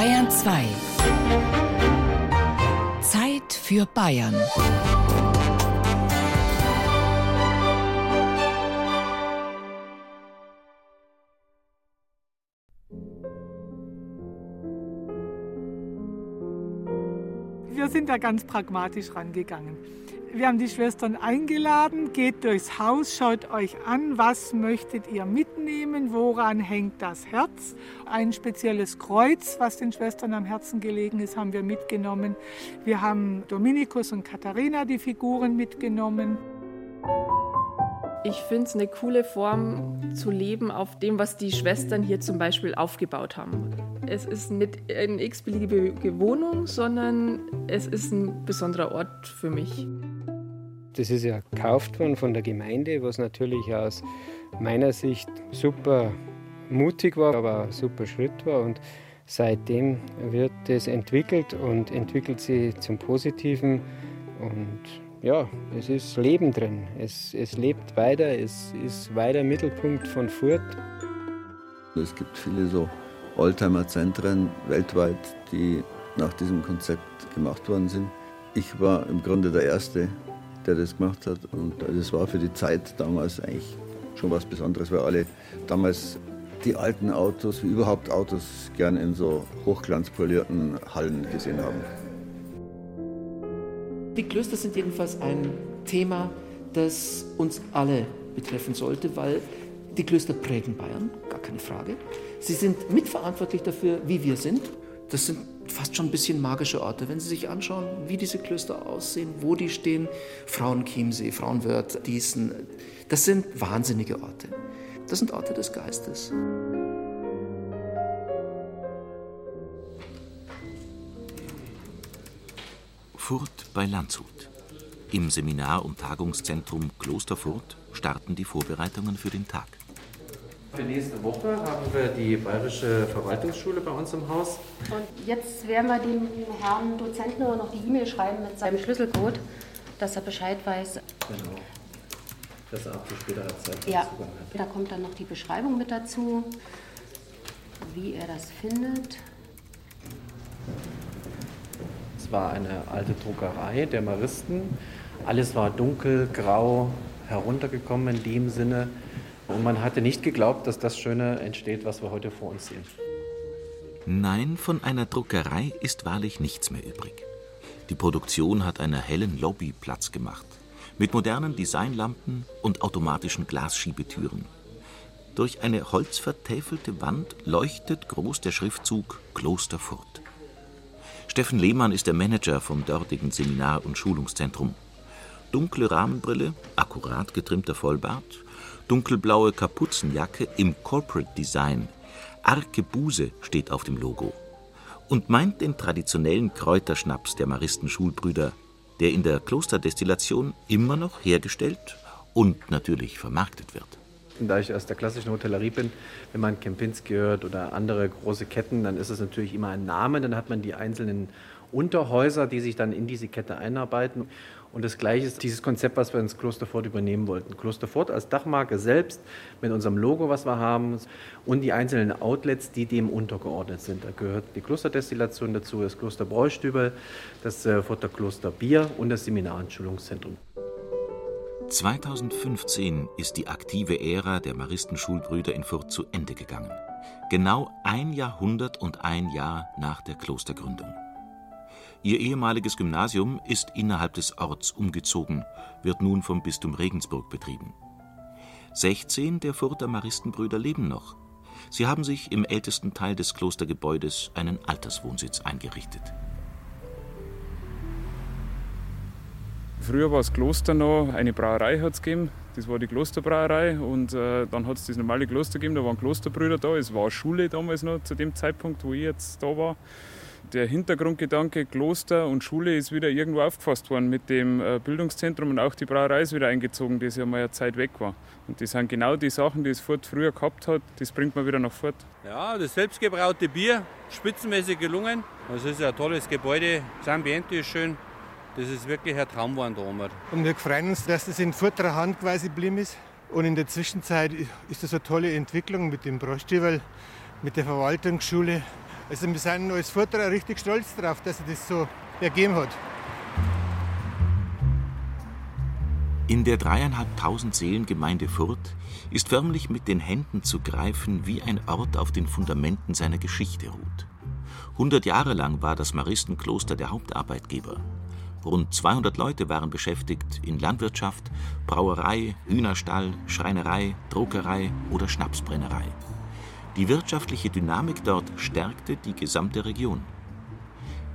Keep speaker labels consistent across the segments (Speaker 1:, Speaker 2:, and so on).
Speaker 1: Bayern 2. Zeit für Bayern.
Speaker 2: Wir sind da ganz pragmatisch rangegangen. Wir haben die Schwestern eingeladen, geht durchs Haus, schaut euch an, was möchtet ihr mitnehmen, woran hängt das Herz. Ein spezielles Kreuz, was den Schwestern am Herzen gelegen ist, haben wir mitgenommen. Wir haben Dominikus und Katharina die Figuren mitgenommen.
Speaker 3: Ich finde es eine coole Form zu leben auf dem, was die Schwestern hier zum Beispiel aufgebaut haben. Es ist nicht eine x-beliebige Wohnung, sondern es ist ein besonderer Ort für mich.
Speaker 4: Das ist ja gekauft worden von der Gemeinde, was natürlich aus meiner Sicht super mutig war, aber ein super Schritt war. Und seitdem wird es entwickelt und entwickelt sich zum Positiven. Und ja, es ist Leben drin. Es, es lebt weiter, es ist weiter Mittelpunkt von Furt.
Speaker 5: Es gibt viele so Oldtimer-Zentren weltweit, die nach diesem Konzept gemacht worden sind. Ich war im Grunde der Erste, der das gemacht hat. Und das war für die Zeit damals eigentlich schon was Besonderes, weil alle damals die alten Autos, wie überhaupt Autos, gern in so hochglanzpolierten Hallen gesehen haben.
Speaker 6: Die Klöster sind jedenfalls ein Thema, das uns alle betreffen sollte, weil die Klöster prägen Bayern, gar keine Frage. Sie sind mitverantwortlich dafür, wie wir sind. Das sind fast schon ein bisschen magische Orte. Wenn Sie sich anschauen, wie diese Klöster aussehen, wo die stehen, Frauenchiemsee, Frauenwörth, Diesen, das sind wahnsinnige Orte. Das sind Orte des Geistes.
Speaker 7: Furt bei Landshut. Im Seminar- und Tagungszentrum Kloster Furt starten die Vorbereitungen für den Tag.
Speaker 8: Für nächste Woche haben wir die Bayerische Verwaltungsschule bei uns im Haus.
Speaker 9: Und jetzt werden wir dem Herrn Dozenten nur noch die E-Mail schreiben mit seinem Schlüsselcode, dass er Bescheid weiß.
Speaker 8: Genau. Dass er auch zu späterer Zeit
Speaker 9: Ja,
Speaker 8: Zugang hat.
Speaker 9: da kommt dann noch die Beschreibung mit dazu, wie er das findet.
Speaker 8: Es war eine alte Druckerei der Maristen. Alles war dunkel, grau, heruntergekommen in dem Sinne. Und man hatte nicht geglaubt, dass das Schöne entsteht, was wir heute vor uns sehen.
Speaker 7: Nein, von einer Druckerei ist wahrlich nichts mehr übrig. Die Produktion hat einer hellen Lobby Platz gemacht. Mit modernen Designlampen und automatischen Glasschiebetüren. Durch eine holzvertäfelte Wand leuchtet groß der Schriftzug Kloster Furt. Steffen Lehmann ist der Manager vom dortigen Seminar- und Schulungszentrum. Dunkle Rahmenbrille, akkurat getrimmter Vollbart, dunkelblaue Kapuzenjacke im Corporate Design. Arkebuse steht auf dem Logo. Und meint den traditionellen Kräuterschnaps der Maristen-Schulbrüder, der in der Klosterdestillation immer noch hergestellt und natürlich vermarktet wird.
Speaker 8: Da ich aus der klassischen Hotellerie bin, wenn man Kempinski hört oder andere große Ketten, dann ist es natürlich immer ein Name. Dann hat man die einzelnen Unterhäuser, die sich dann in diese Kette einarbeiten. Und das Gleiche ist dieses Konzept, was wir ins Klosterfort übernehmen wollten. Klosterfort als Dachmarke selbst mit unserem Logo, was wir haben, und die einzelnen Outlets, die dem untergeordnet sind. Da gehört die Klosterdestillation dazu, das Kloster Bräustübel, das äh, Furter Kloster Bier und das Seminar- und Schulungszentrum.
Speaker 7: 2015 ist die aktive Ära der Maristenschulbrüder in Fürth zu Ende gegangen. Genau ein Jahrhundert und ein Jahr nach der Klostergründung. Ihr ehemaliges Gymnasium ist innerhalb des Orts umgezogen, wird nun vom Bistum Regensburg betrieben. 16 der Furter Maristenbrüder leben noch. Sie haben sich im ältesten Teil des Klostergebäudes einen Alterswohnsitz eingerichtet.
Speaker 10: Früher war das Kloster noch, eine Brauerei hat es gegeben, das war die Klosterbrauerei und äh, dann hat es das normale Kloster gegeben, da waren Klosterbrüder da, es war Schule damals noch zu dem Zeitpunkt, wo ich jetzt da war. Der Hintergrundgedanke Kloster und Schule ist wieder irgendwo aufgefasst worden mit dem äh, Bildungszentrum und auch die Brauerei ist wieder eingezogen, das ja mal eine Zeit weg war. Und das sind genau die Sachen, die es Furt früher gehabt hat, das bringt man wieder nach Furt.
Speaker 11: Ja, das selbstgebraute Bier, spitzenmäßig gelungen. Das ist ein tolles Gebäude, das Ambiente ist schön. Das ist wirklich ein Traum geworden da oben.
Speaker 12: Und wir freuen uns, dass das in Furterer Hand quasi geblieben ist. Und in der Zwischenzeit ist das eine tolle Entwicklung mit dem Brostübel, mit der Verwaltungsschule Also wir sind als Vortrag richtig stolz darauf, dass er das so ergeben hat.
Speaker 7: In der dreieinhalbtausend Seelengemeinde Furth ist förmlich mit den Händen zu greifen, wie ein Ort auf den Fundamenten seiner Geschichte ruht. Hundert Jahre lang war das Maristenkloster der Hauptarbeitgeber. Rund 200 Leute waren beschäftigt in Landwirtschaft, Brauerei, Hühnerstall, Schreinerei, Druckerei oder Schnapsbrennerei. Die wirtschaftliche Dynamik dort stärkte die gesamte Region.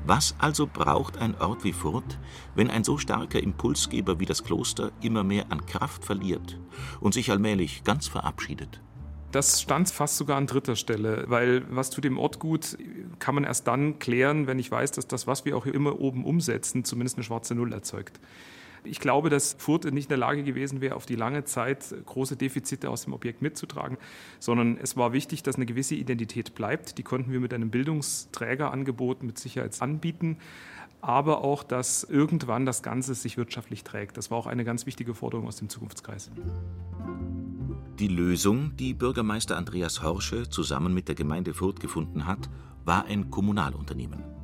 Speaker 7: Was also braucht ein Ort wie Furth, wenn ein so starker Impulsgeber wie das Kloster immer mehr an Kraft verliert und sich allmählich ganz verabschiedet?
Speaker 13: Das stand fast sogar an dritter Stelle, weil was tut dem Ort gut, kann man erst dann klären, wenn ich weiß, dass das, was wir auch immer oben umsetzen, zumindest eine schwarze Null erzeugt. Ich glaube, dass Furth nicht in der Lage gewesen wäre, auf die lange Zeit große Defizite aus dem Objekt mitzutragen, sondern es war wichtig, dass eine gewisse Identität bleibt. Die konnten wir mit einem Bildungsträgerangebot mit Sicherheit anbieten, aber auch, dass irgendwann das Ganze sich wirtschaftlich trägt. Das war auch eine ganz wichtige Forderung aus dem Zukunftskreis.
Speaker 7: Die Lösung, die Bürgermeister Andreas Horsche zusammen mit der Gemeinde Furth gefunden hat, war ein Kommunalunternehmen.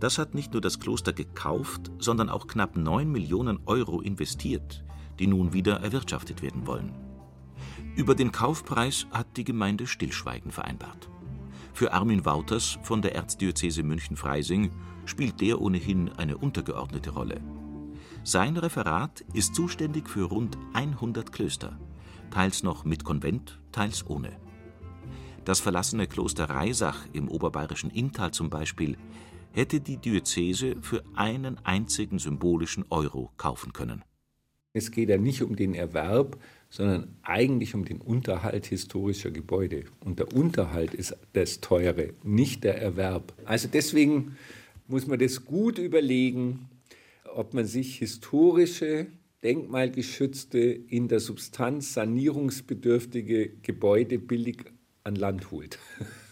Speaker 7: Das hat nicht nur das Kloster gekauft, sondern auch knapp 9 Millionen Euro investiert, die nun wieder erwirtschaftet werden wollen. Über den Kaufpreis hat die Gemeinde Stillschweigen vereinbart. Für Armin Wouters von der Erzdiözese München-Freising spielt der ohnehin eine untergeordnete Rolle. Sein Referat ist zuständig für rund 100 Klöster, teils noch mit Konvent, teils ohne. Das verlassene Kloster Reisach im oberbayerischen Inntal zum Beispiel hätte die Diözese für einen einzigen symbolischen Euro kaufen können.
Speaker 14: Es geht ja nicht um den Erwerb, sondern eigentlich um den Unterhalt historischer Gebäude. Und der Unterhalt ist das Teure, nicht der Erwerb. Also deswegen muss man das gut überlegen, ob man sich historische, denkmalgeschützte, in der Substanz sanierungsbedürftige Gebäude billig an Land holt.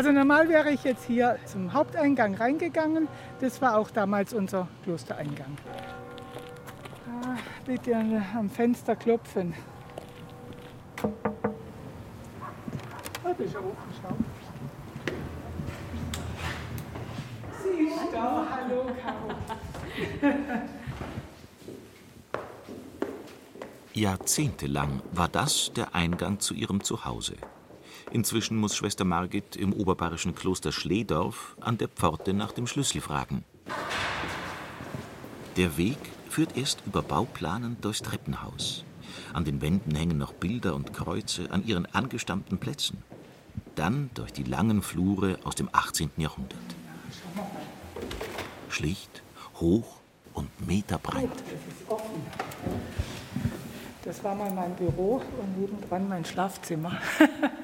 Speaker 2: Also normal wäre ich jetzt hier zum Haupteingang reingegangen. Das war auch damals unser Klostereingang. Ah, bitte am Fenster klopfen. Ah, das ist ja offen, schau. Sie ist da. Hallo, Caro.
Speaker 7: Jahrzehntelang war das der Eingang zu ihrem Zuhause. Inzwischen muss Schwester Margit im oberbayerischen Kloster Schledorf an der Pforte nach dem Schlüssel fragen. Der Weg führt erst über Bauplanen durchs Treppenhaus. An den Wänden hängen noch Bilder und Kreuze an ihren angestammten Plätzen. Dann durch die langen Flure aus dem 18. Jahrhundert. Schlicht, hoch und meterbreit.
Speaker 2: Das war mal mein Büro und nebendran mein Schlafzimmer.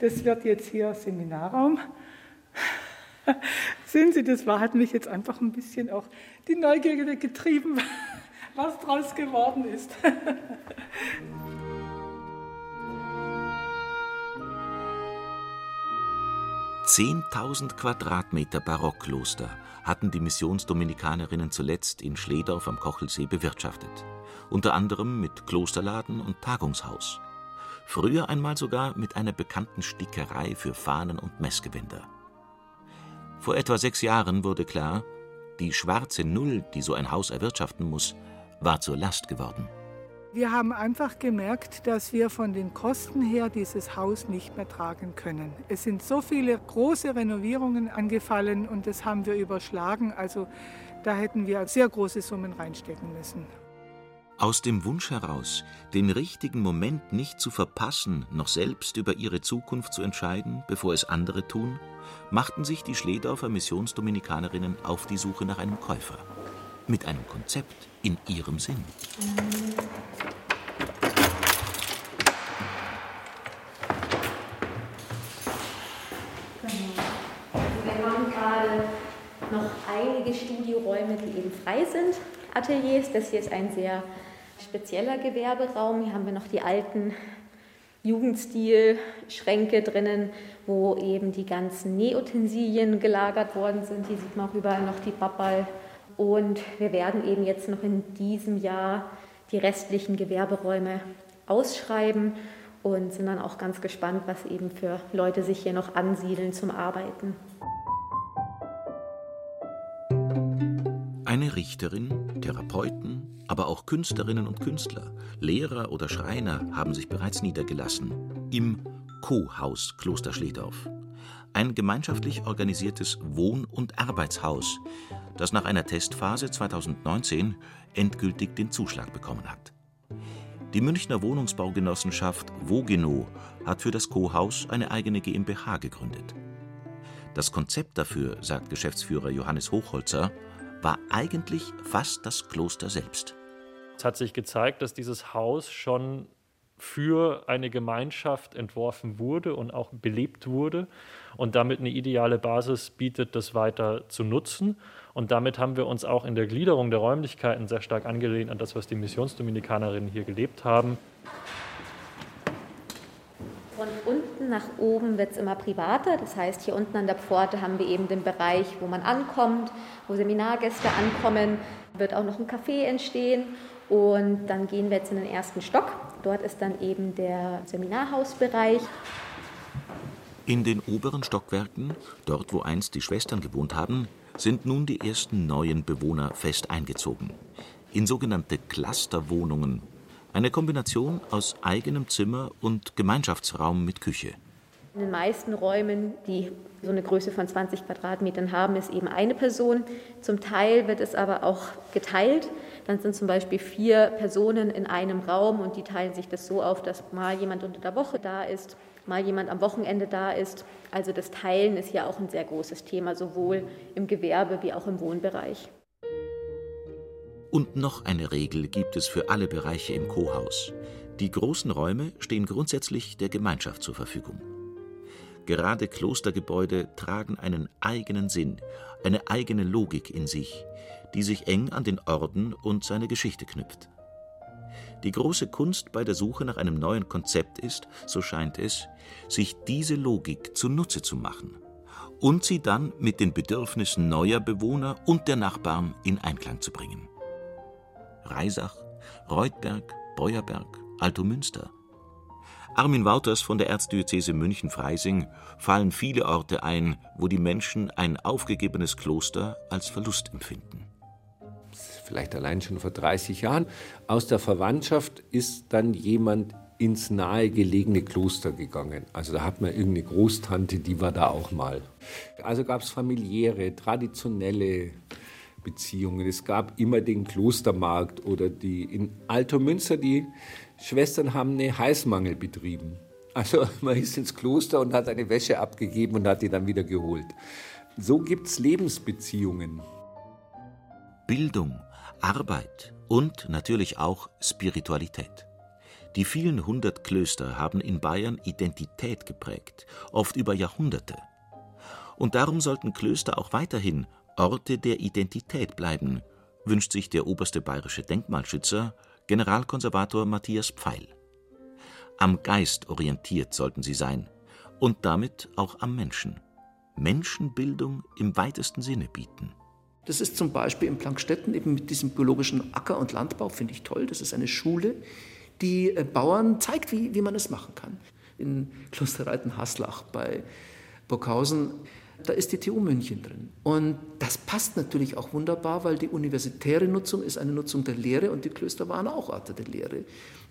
Speaker 2: Das wird jetzt hier Seminarraum. Sehen Sie, das war, hat mich jetzt einfach ein bisschen auch die Neugierde getrieben, was draus geworden ist.
Speaker 7: Zehntausend Quadratmeter Barockkloster hatten die Missionsdominikanerinnen zuletzt in Schledorf am Kochelsee bewirtschaftet. Unter anderem mit Klosterladen und Tagungshaus früher einmal sogar mit einer bekannten Stickerei für Fahnen und Messgewänder. Vor etwa sechs Jahren wurde klar, die schwarze Null, die so ein Haus erwirtschaften muss, war zur Last geworden.
Speaker 2: Wir haben einfach gemerkt, dass wir von den Kosten her dieses Haus nicht mehr tragen können. Es sind so viele große Renovierungen angefallen und das haben wir überschlagen. Also da hätten wir sehr große Summen reinstecken müssen.
Speaker 7: Aus dem Wunsch heraus, den richtigen Moment nicht zu verpassen, noch selbst über ihre Zukunft zu entscheiden, bevor es andere tun, machten sich die Schledorfer Missionsdominikanerinnen auf die Suche nach einem Käufer. Mit einem Konzept in ihrem Sinn.
Speaker 9: Also wir haben gerade noch einige Studioräume, die eben frei sind, Ateliers. Das hier ist ein sehr spezieller Gewerberaum. Hier haben wir noch die alten Jugendstil-Schränke drinnen, wo eben die ganzen Nähutensilien gelagert worden sind. Hier sieht man auch überall noch die Babbal. Und wir werden eben jetzt noch in diesem Jahr die restlichen Gewerberäume ausschreiben und sind dann auch ganz gespannt, was eben für Leute sich hier noch ansiedeln zum Arbeiten.
Speaker 7: Eine Richterin, Therapeuten, aber auch Künstlerinnen und Künstler, Lehrer oder Schreiner haben sich bereits niedergelassen im Co-Haus Kloster Schledorf. Ein gemeinschaftlich organisiertes Wohn- und Arbeitshaus, das nach einer Testphase 2019 endgültig den Zuschlag bekommen hat. Die Münchner Wohnungsbaugenossenschaft Wogeno hat für das Co-Haus eine eigene GmbH gegründet. Das Konzept dafür, sagt Geschäftsführer Johannes Hochholzer, war eigentlich fast das Kloster selbst.
Speaker 15: Es hat sich gezeigt, dass dieses Haus schon für eine Gemeinschaft entworfen wurde und auch belebt wurde und damit eine ideale Basis bietet, das weiter zu nutzen. Und damit haben wir uns auch in der Gliederung der Räumlichkeiten sehr stark angelehnt an das, was die Missionsdominikanerinnen hier gelebt haben.
Speaker 9: Von unten nach oben wird es immer privater. Das heißt, hier unten an der Pforte haben wir eben den Bereich, wo man ankommt, wo Seminargäste ankommen. Wird auch noch ein Café entstehen. Und dann gehen wir jetzt in den ersten Stock. Dort ist dann eben der Seminarhausbereich.
Speaker 7: In den oberen Stockwerken, dort wo einst die Schwestern gewohnt haben, sind nun die ersten neuen Bewohner fest eingezogen. In sogenannte Clusterwohnungen. Eine Kombination aus eigenem Zimmer und Gemeinschaftsraum mit Küche.
Speaker 9: In den meisten Räumen, die so eine Größe von 20 Quadratmetern haben, ist eben eine Person. Zum Teil wird es aber auch geteilt. Dann sind zum Beispiel vier Personen in einem Raum und die teilen sich das so auf, dass mal jemand unter der Woche da ist, mal jemand am Wochenende da ist. Also das Teilen ist ja auch ein sehr großes Thema, sowohl im Gewerbe wie auch im Wohnbereich.
Speaker 7: Und noch eine Regel gibt es für alle Bereiche im Co-Haus. Die großen Räume stehen grundsätzlich der Gemeinschaft zur Verfügung. Gerade Klostergebäude tragen einen eigenen Sinn, eine eigene Logik in sich, die sich eng an den Orden und seine Geschichte knüpft. Die große Kunst bei der Suche nach einem neuen Konzept ist, so scheint es, sich diese Logik zunutze zu machen und sie dann mit den Bedürfnissen neuer Bewohner und der Nachbarn in Einklang zu bringen. Reisach, Reutberg, Beuerberg, Altomünster. Armin Wouters von der Erzdiözese München-Freising fallen viele Orte ein, wo die Menschen ein aufgegebenes Kloster als Verlust empfinden
Speaker 14: vielleicht allein schon vor 30 Jahren. Aus der Verwandtschaft ist dann jemand ins nahegelegene Kloster gegangen. Also da hat man irgendeine Großtante, die war da auch mal. Also gab es familiäre, traditionelle Beziehungen. Es gab immer den Klostermarkt oder die in Altomünster, die Schwestern haben eine Heißmangel betrieben. Also man ist ins Kloster und hat eine Wäsche abgegeben und hat die dann wieder geholt. So gibt es Lebensbeziehungen.
Speaker 7: Bildung Arbeit und natürlich auch Spiritualität. Die vielen hundert Klöster haben in Bayern Identität geprägt, oft über Jahrhunderte. Und darum sollten Klöster auch weiterhin Orte der Identität bleiben, wünscht sich der oberste bayerische Denkmalschützer, Generalkonservator Matthias Pfeil. Am Geist orientiert sollten sie sein und damit auch am Menschen. Menschenbildung im weitesten Sinne bieten.
Speaker 6: Das ist zum Beispiel in Plankstetten eben mit diesem biologischen Acker- und Landbau, finde ich toll. Das ist eine Schule, die äh, Bauern zeigt, wie, wie man es machen kann. In Klosterreiten-Haslach bei Burghausen, da ist die TU München drin. Und das passt natürlich auch wunderbar, weil die universitäre Nutzung ist eine Nutzung der Lehre und die Klöster waren auch Orte der Lehre,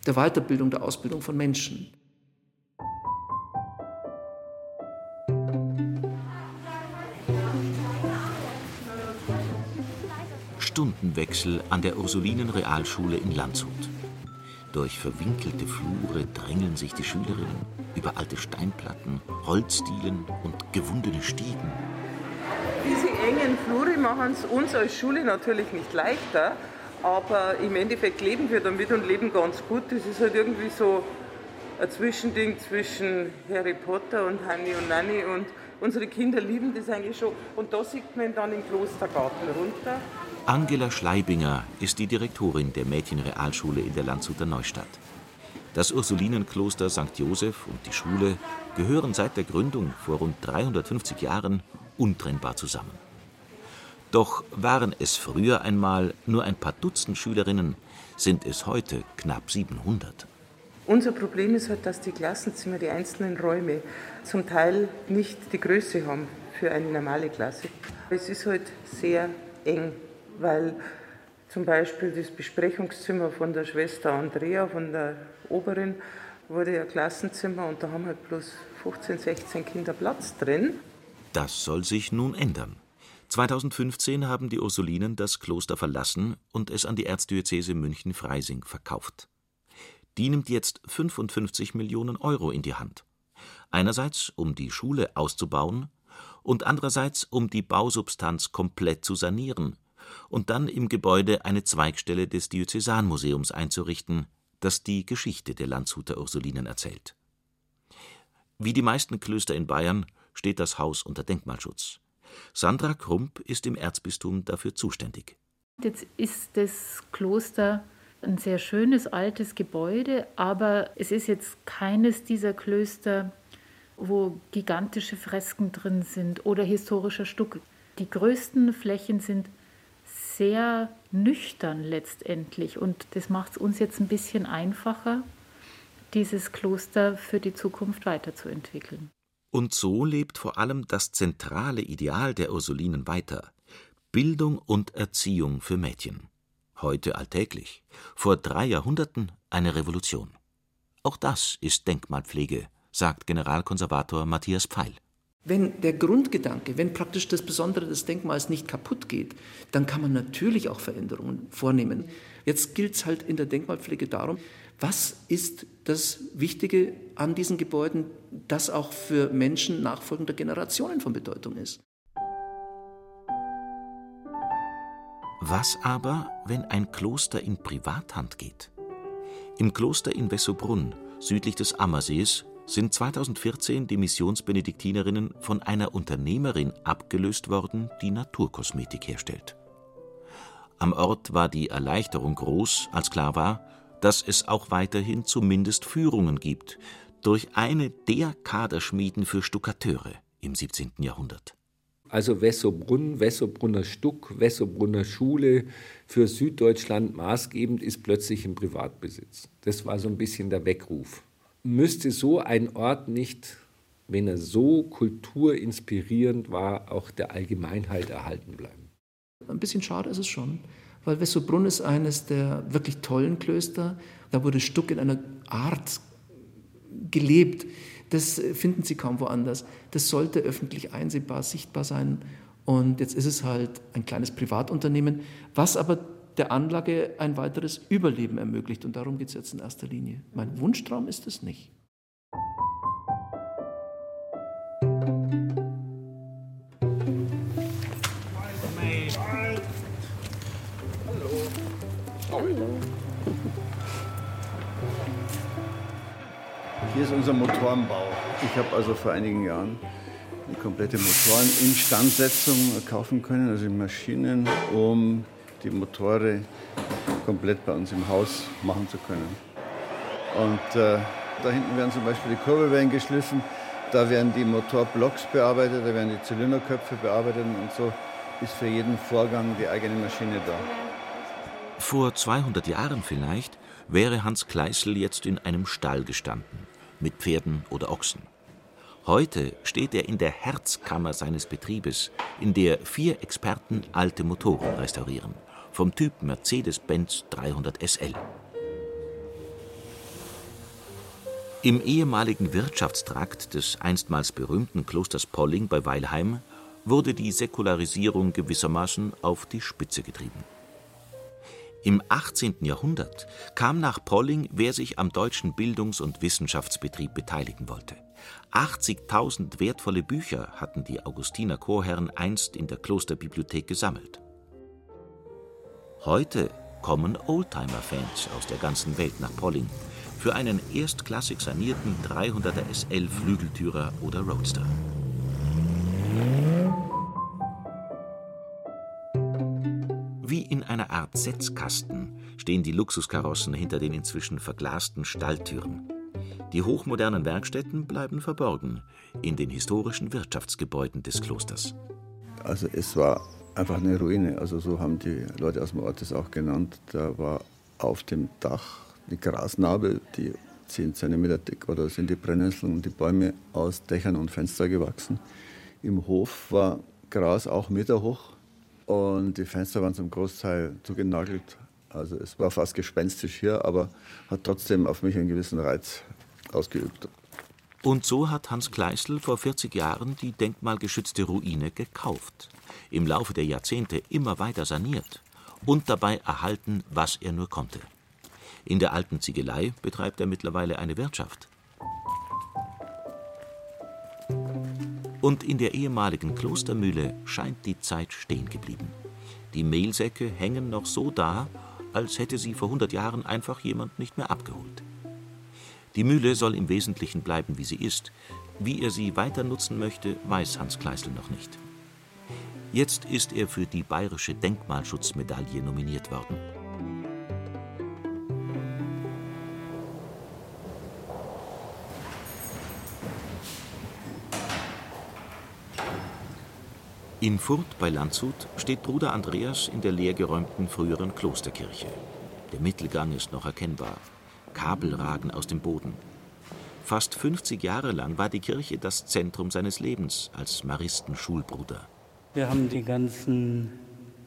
Speaker 6: der Weiterbildung, der Ausbildung von Menschen.
Speaker 7: Stundenwechsel an der Ursulinen Realschule in Landshut. Durch verwinkelte Flure drängeln sich die Schülerinnen über alte Steinplatten, Holzdielen und gewundene Stiegen.
Speaker 16: Diese engen Flure machen es uns als Schule natürlich nicht leichter, aber im Endeffekt leben wir damit und leben ganz gut. Das ist halt irgendwie so ein Zwischending zwischen Harry Potter und Hanni und Nanni und unsere Kinder lieben das eigentlich schon. Und da sieht man dann im Klostergarten runter.
Speaker 7: Angela Schleibinger ist die Direktorin der Mädchenrealschule in der Landshuter Neustadt. Das Ursulinenkloster St. Joseph und die Schule gehören seit der Gründung vor rund 350 Jahren untrennbar zusammen. Doch waren es früher einmal nur ein paar Dutzend Schülerinnen, sind es heute knapp 700.
Speaker 16: Unser Problem ist halt, dass die Klassenzimmer, die einzelnen Räume zum Teil nicht die Größe haben für eine normale Klasse. Es ist halt sehr eng, weil zum Beispiel das Besprechungszimmer von der Schwester Andrea, von der Oberin, wurde ein Klassenzimmer und da haben halt bloß 15, 16 Kinder Platz drin.
Speaker 7: Das soll sich nun ändern. 2015 haben die Ursulinen das Kloster verlassen und es an die Erzdiözese München-Freising verkauft. Die nimmt jetzt 55 Millionen Euro in die Hand. Einerseits, um die Schule auszubauen und andererseits, um die Bausubstanz komplett zu sanieren und dann im Gebäude eine Zweigstelle des Diözesanmuseums einzurichten, das die Geschichte der Landshuter Ursulinen erzählt. Wie die meisten Klöster in Bayern steht das Haus unter Denkmalschutz. Sandra Krump ist im Erzbistum dafür zuständig.
Speaker 17: Jetzt ist das Kloster ein sehr schönes altes Gebäude, aber es ist jetzt keines dieser Klöster, wo gigantische Fresken drin sind oder historischer Stuck. Die größten Flächen sind sehr nüchtern letztendlich und das macht es uns jetzt ein bisschen einfacher, dieses Kloster für die Zukunft weiterzuentwickeln.
Speaker 7: Und so lebt vor allem das zentrale Ideal der Ursulinen weiter: Bildung und Erziehung für Mädchen heute alltäglich, vor drei Jahrhunderten eine Revolution. Auch das ist Denkmalpflege, sagt Generalkonservator Matthias Pfeil.
Speaker 6: Wenn der Grundgedanke, wenn praktisch das Besondere des Denkmals nicht kaputt geht, dann kann man natürlich auch Veränderungen vornehmen. Jetzt gilt es halt in der Denkmalpflege darum, was ist das Wichtige an diesen Gebäuden, das auch für Menschen nachfolgender Generationen von Bedeutung ist.
Speaker 7: Was aber, wenn ein Kloster in Privathand geht? Im Kloster in Wessobrunn, südlich des Ammersees, sind 2014 die Missionsbenediktinerinnen von einer Unternehmerin abgelöst worden, die Naturkosmetik herstellt. Am Ort war die Erleichterung groß, als klar war, dass es auch weiterhin zumindest Führungen gibt durch eine der Kaderschmieden für Stuckateure im 17. Jahrhundert.
Speaker 14: Also Wessobrunn, Wessobrunner Stuck, Wessobrunner Schule für Süddeutschland maßgebend ist plötzlich im Privatbesitz. Das war so ein bisschen der Weckruf. Müsste so ein Ort nicht, wenn er so kulturinspirierend war, auch der Allgemeinheit erhalten bleiben?
Speaker 6: Ein bisschen schade ist es schon, weil Wessobrunn ist eines der wirklich tollen Klöster. Da wurde Stuck in einer Art gelebt, das finden Sie kaum woanders. Das sollte öffentlich einsehbar, sichtbar sein. Und jetzt ist es halt ein kleines Privatunternehmen, was aber der Anlage ein weiteres Überleben ermöglicht. Und darum geht es jetzt in erster Linie. Mein Wunschtraum ist es nicht.
Speaker 5: Hier ist unser Motorenbau. Ich habe also vor einigen Jahren die komplette Motoreninstandsetzung kaufen können, also Maschinen, um die Motore komplett bei uns im Haus machen zu können. Und äh, da hinten werden zum Beispiel die Kurbelwellen geschliffen, da werden die Motorblocks bearbeitet, da werden die Zylinderköpfe bearbeitet und so ist für jeden Vorgang die eigene Maschine da.
Speaker 7: Vor 200 Jahren vielleicht wäre Hans Kleißl jetzt in einem Stall gestanden mit Pferden oder Ochsen. Heute steht er in der Herzkammer seines Betriebes, in der vier Experten alte Motoren restaurieren, vom Typ Mercedes-Benz 300 SL. Im ehemaligen Wirtschaftstrakt des einstmals berühmten Klosters Polling bei Weilheim wurde die Säkularisierung gewissermaßen auf die Spitze getrieben. Im 18. Jahrhundert kam nach Polling, wer sich am deutschen Bildungs- und Wissenschaftsbetrieb beteiligen wollte. 80.000 wertvolle Bücher hatten die Augustiner Chorherren einst in der Klosterbibliothek gesammelt. Heute kommen Oldtimer-Fans aus der ganzen Welt nach Polling für einen erstklassig sanierten 300er SL Flügeltürer oder Roadster. Wie in einer Art Setzkasten stehen die Luxuskarossen hinter den inzwischen verglasten Stalltüren. Die hochmodernen Werkstätten bleiben verborgen in den historischen Wirtschaftsgebäuden des Klosters.
Speaker 5: Also es war einfach eine Ruine, also so haben die Leute aus dem Ort das auch genannt. Da war auf dem Dach die Grasnarbe, die 10 cm dick oder sind die Brennnesseln und die Bäume aus Dächern und Fenstern gewachsen. Im Hof war Gras auch Meter hoch und die Fenster waren zum Großteil zugenagelt. Also es war fast gespenstisch hier, aber hat trotzdem auf mich einen gewissen Reiz ausgeübt.
Speaker 7: Und so hat Hans Kleisel vor 40 Jahren die denkmalgeschützte Ruine gekauft, im Laufe der Jahrzehnte immer weiter saniert und dabei erhalten, was er nur konnte. In der alten Ziegelei betreibt er mittlerweile eine Wirtschaft. Und in der ehemaligen Klostermühle scheint die Zeit stehen geblieben. Die Mehlsäcke hängen noch so da, als hätte sie vor 100 Jahren einfach jemand nicht mehr abgeholt. Die Mühle soll im Wesentlichen bleiben, wie sie ist. Wie er sie weiter nutzen möchte, weiß Hans Kleisel noch nicht. Jetzt ist er für die Bayerische Denkmalschutzmedaille nominiert worden. In Furt bei Landshut steht Bruder Andreas in der leergeräumten früheren Klosterkirche. Der Mittelgang ist noch erkennbar. Kabel ragen aus dem Boden. Fast 50 Jahre lang war die Kirche das Zentrum seines Lebens als Maristenschulbruder.
Speaker 18: Wir haben die ganzen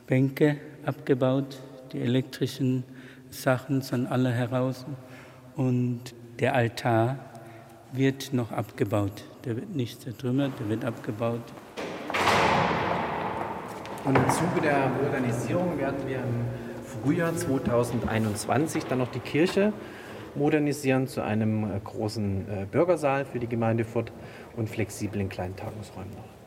Speaker 18: Bänke abgebaut, die elektrischen Sachen sind alle heraus und der Altar wird noch abgebaut. Der wird nicht zertrümmert, der wird abgebaut.
Speaker 8: Und im Zuge der Modernisierung werden wir im Frühjahr 2021 dann noch die Kirche modernisieren zu einem äh, großen äh, Bürgersaal für die Gemeinde Furt und flexiblen kleinen Tagungsräumen noch.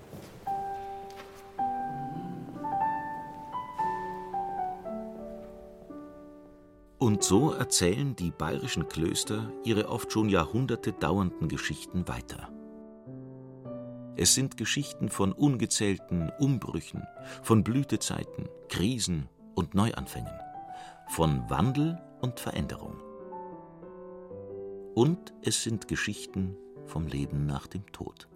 Speaker 7: Und so erzählen die bayerischen Klöster ihre oft schon Jahrhunderte dauernden Geschichten weiter. Es sind Geschichten von ungezählten Umbrüchen, von Blütezeiten, Krisen und Neuanfängen, von Wandel und Veränderung. Und es sind Geschichten vom Leben nach dem Tod.